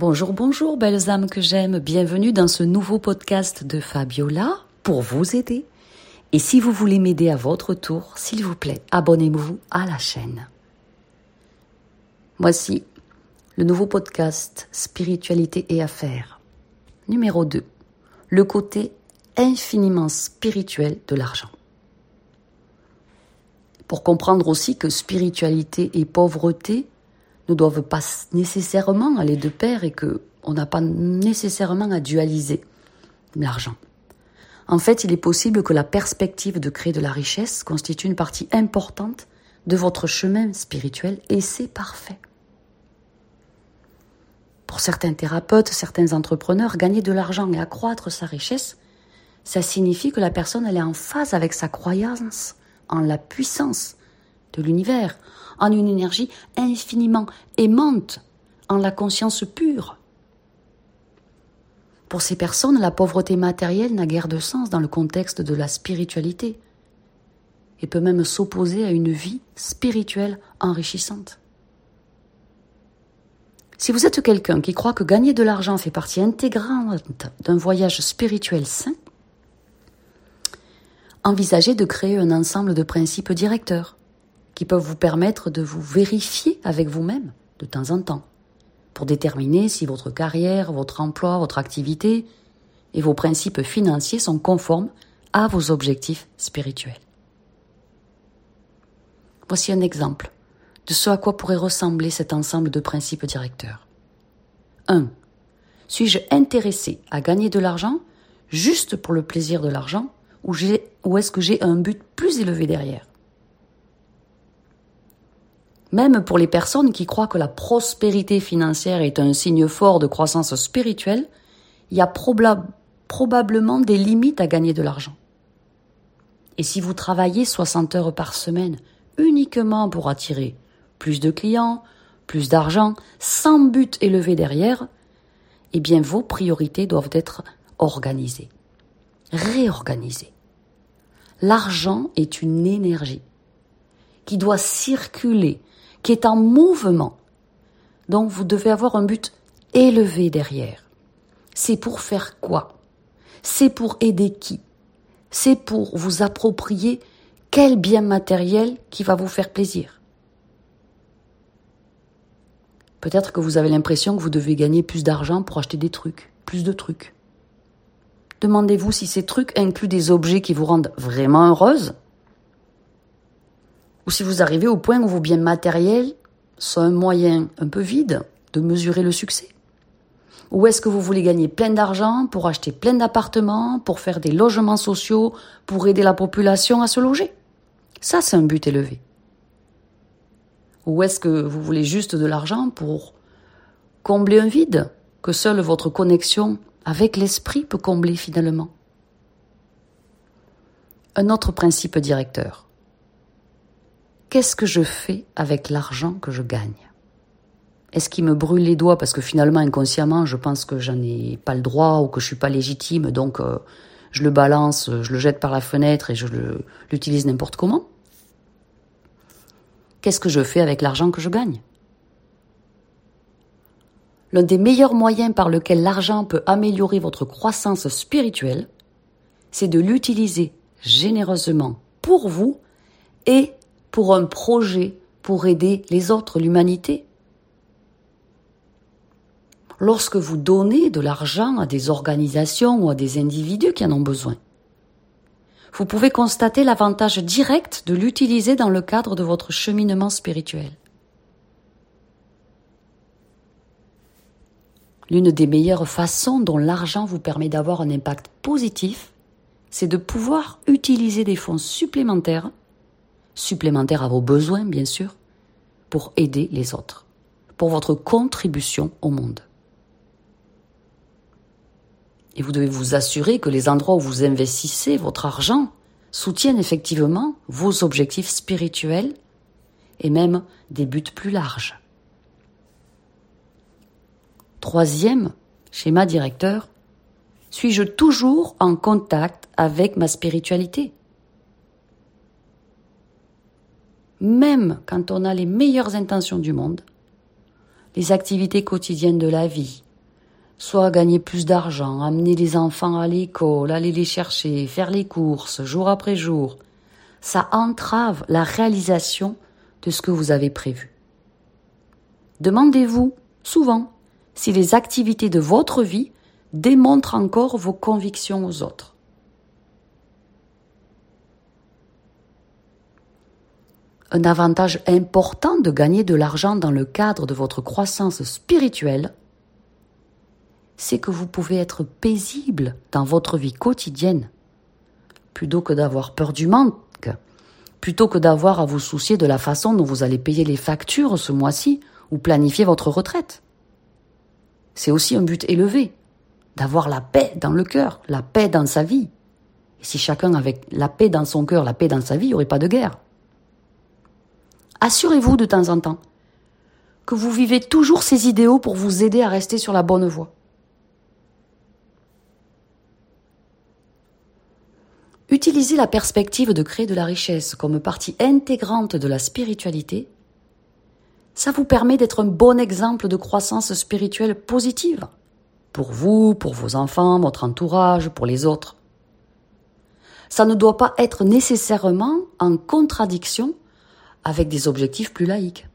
Bonjour, bonjour, belles âmes que j'aime. Bienvenue dans ce nouveau podcast de Fabiola pour vous aider. Et si vous voulez m'aider à votre tour, s'il vous plaît, abonnez-vous à la chaîne. Voici le nouveau podcast Spiritualité et affaires. Numéro 2. Le côté infiniment spirituel de l'argent. Pour comprendre aussi que spiritualité et pauvreté ne doivent pas nécessairement aller de pair et que on n'a pas nécessairement à dualiser l'argent. En fait, il est possible que la perspective de créer de la richesse constitue une partie importante de votre chemin spirituel et c'est parfait. Pour certains thérapeutes, certains entrepreneurs, gagner de l'argent et accroître sa richesse, ça signifie que la personne est en phase avec sa croyance en la puissance de l'univers, en une énergie infiniment aimante, en la conscience pure. Pour ces personnes, la pauvreté matérielle n'a guère de sens dans le contexte de la spiritualité et peut même s'opposer à une vie spirituelle enrichissante. Si vous êtes quelqu'un qui croit que gagner de l'argent fait partie intégrante d'un voyage spirituel sain, envisagez de créer un ensemble de principes directeurs qui peuvent vous permettre de vous vérifier avec vous-même de temps en temps pour déterminer si votre carrière, votre emploi, votre activité et vos principes financiers sont conformes à vos objectifs spirituels. Voici un exemple de ce à quoi pourrait ressembler cet ensemble de principes directeurs. 1. Suis-je intéressé à gagner de l'argent juste pour le plaisir de l'argent ou, ou est-ce que j'ai un but plus élevé derrière? Même pour les personnes qui croient que la prospérité financière est un signe fort de croissance spirituelle, il y a probablement des limites à gagner de l'argent. Et si vous travaillez 60 heures par semaine uniquement pour attirer plus de clients, plus d'argent, sans but élevé derrière, eh bien vos priorités doivent être organisées, réorganisées. L'argent est une énergie qui doit circuler qui est en mouvement. Donc vous devez avoir un but élevé derrière. C'est pour faire quoi? C'est pour aider qui? C'est pour vous approprier quel bien matériel qui va vous faire plaisir. Peut-être que vous avez l'impression que vous devez gagner plus d'argent pour acheter des trucs, plus de trucs. Demandez-vous si ces trucs incluent des objets qui vous rendent vraiment heureuse ou si vous arrivez au point où vos biens matériels sont un moyen un peu vide de mesurer le succès Ou est-ce que vous voulez gagner plein d'argent pour acheter plein d'appartements, pour faire des logements sociaux, pour aider la population à se loger? Ça, c'est un but élevé. Ou est-ce que vous voulez juste de l'argent pour combler un vide que seule votre connexion avec l'esprit peut combler finalement? Un autre principe directeur. Qu'est-ce que je fais avec l'argent que je gagne? Est-ce qu'il me brûle les doigts? Parce que finalement inconsciemment je pense que j'en ai pas le droit ou que je suis pas légitime. Donc euh, je le balance, je le jette par la fenêtre et je l'utilise n'importe comment. Qu'est-ce que je fais avec l'argent que je gagne? L'un des meilleurs moyens par lequel l'argent peut améliorer votre croissance spirituelle, c'est de l'utiliser généreusement pour vous et pour un projet pour aider les autres, l'humanité. Lorsque vous donnez de l'argent à des organisations ou à des individus qui en ont besoin, vous pouvez constater l'avantage direct de l'utiliser dans le cadre de votre cheminement spirituel. L'une des meilleures façons dont l'argent vous permet d'avoir un impact positif, c'est de pouvoir utiliser des fonds supplémentaires supplémentaire à vos besoins, bien sûr, pour aider les autres, pour votre contribution au monde. Et vous devez vous assurer que les endroits où vous investissez votre argent soutiennent effectivement vos objectifs spirituels et même des buts plus larges. Troisième schéma directeur, suis-je toujours en contact avec ma spiritualité? Même quand on a les meilleures intentions du monde, les activités quotidiennes de la vie, soit gagner plus d'argent, amener les enfants à l'école, aller les chercher, faire les courses jour après jour, ça entrave la réalisation de ce que vous avez prévu. Demandez-vous souvent si les activités de votre vie démontrent encore vos convictions aux autres. Un avantage important de gagner de l'argent dans le cadre de votre croissance spirituelle, c'est que vous pouvez être paisible dans votre vie quotidienne, plutôt que d'avoir peur du manque, plutôt que d'avoir à vous soucier de la façon dont vous allez payer les factures ce mois-ci ou planifier votre retraite. C'est aussi un but élevé, d'avoir la paix dans le cœur, la paix dans sa vie. Et si chacun avait la paix dans son cœur, la paix dans sa vie, il n'y aurait pas de guerre. Assurez-vous de temps en temps que vous vivez toujours ces idéaux pour vous aider à rester sur la bonne voie. Utilisez la perspective de créer de la richesse comme partie intégrante de la spiritualité. Ça vous permet d'être un bon exemple de croissance spirituelle positive. Pour vous, pour vos enfants, votre entourage, pour les autres. Ça ne doit pas être nécessairement en contradiction avec des objectifs plus laïques.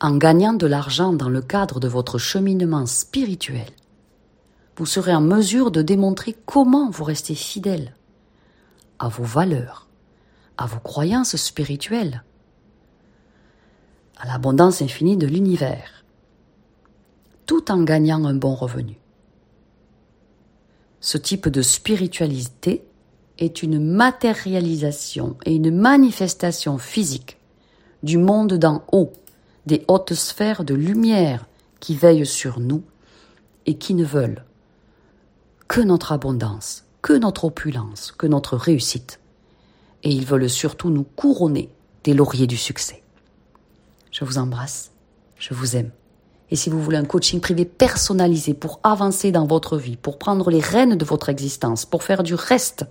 En gagnant de l'argent dans le cadre de votre cheminement spirituel, vous serez en mesure de démontrer comment vous restez fidèle à vos valeurs, à vos croyances spirituelles, à l'abondance infinie de l'univers, tout en gagnant un bon revenu. Ce type de spiritualité est une matérialisation et une manifestation physique du monde d'en haut, des hautes sphères de lumière qui veillent sur nous et qui ne veulent que notre abondance, que notre opulence, que notre réussite. Et ils veulent surtout nous couronner des lauriers du succès. Je vous embrasse, je vous aime. Et si vous voulez un coaching privé personnalisé pour avancer dans votre vie, pour prendre les rênes de votre existence, pour faire du reste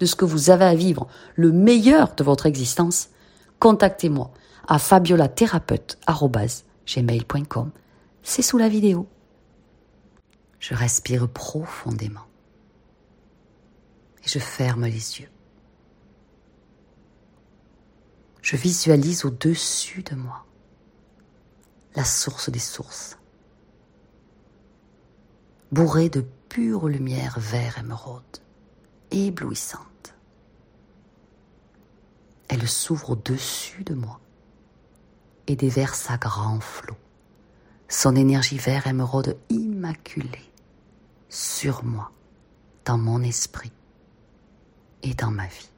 de ce que vous avez à vivre, le meilleur de votre existence, contactez-moi à fabiolathérapeute.gmail.com. C'est sous la vidéo. Je respire profondément et je ferme les yeux. Je visualise au-dessus de moi la source des sources, bourrée de pure lumière vert émeraude éblouissante. Elle s'ouvre au-dessus de moi et déverse à grand flot son énergie vert émeraude immaculée sur moi, dans mon esprit et dans ma vie.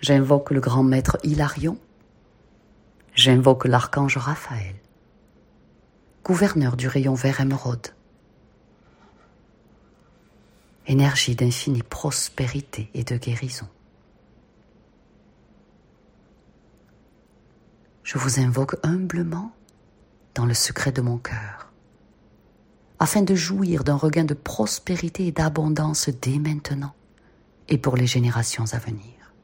J'invoque le grand maître Hilarion, j'invoque l'archange Raphaël, gouverneur du rayon vert émeraude, énergie d'infinie prospérité et de guérison. Je vous invoque humblement dans le secret de mon cœur, afin de jouir d'un regain de prospérité et d'abondance dès maintenant et pour les générations à venir.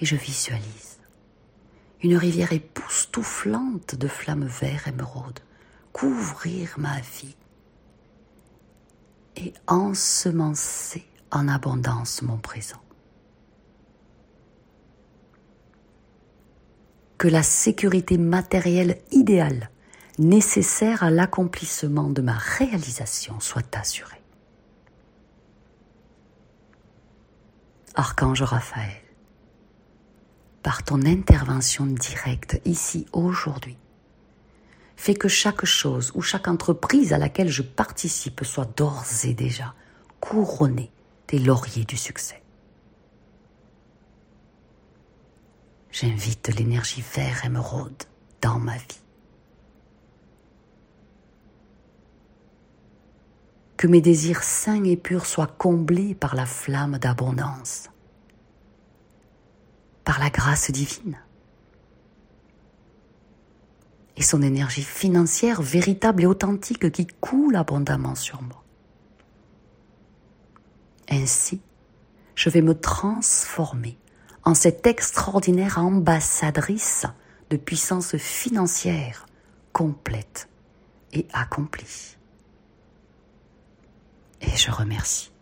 Et je visualise une rivière époustouflante de flammes vert émeraude couvrir ma vie et ensemencer en abondance mon présent. Que la sécurité matérielle idéale nécessaire à l'accomplissement de ma réalisation soit assurée. Archange Raphaël, par ton intervention directe ici aujourd'hui, fait que chaque chose ou chaque entreprise à laquelle je participe soit d'ores et déjà couronnée des lauriers du succès. J'invite l'énergie vert émeraude dans ma vie. Que mes désirs sains et purs soient comblés par la flamme d'abondance, par la grâce divine et son énergie financière véritable et authentique qui coule abondamment sur moi. Ainsi, je vais me transformer en cette extraordinaire ambassadrice de puissance financière complète et accomplie. Et je remercie.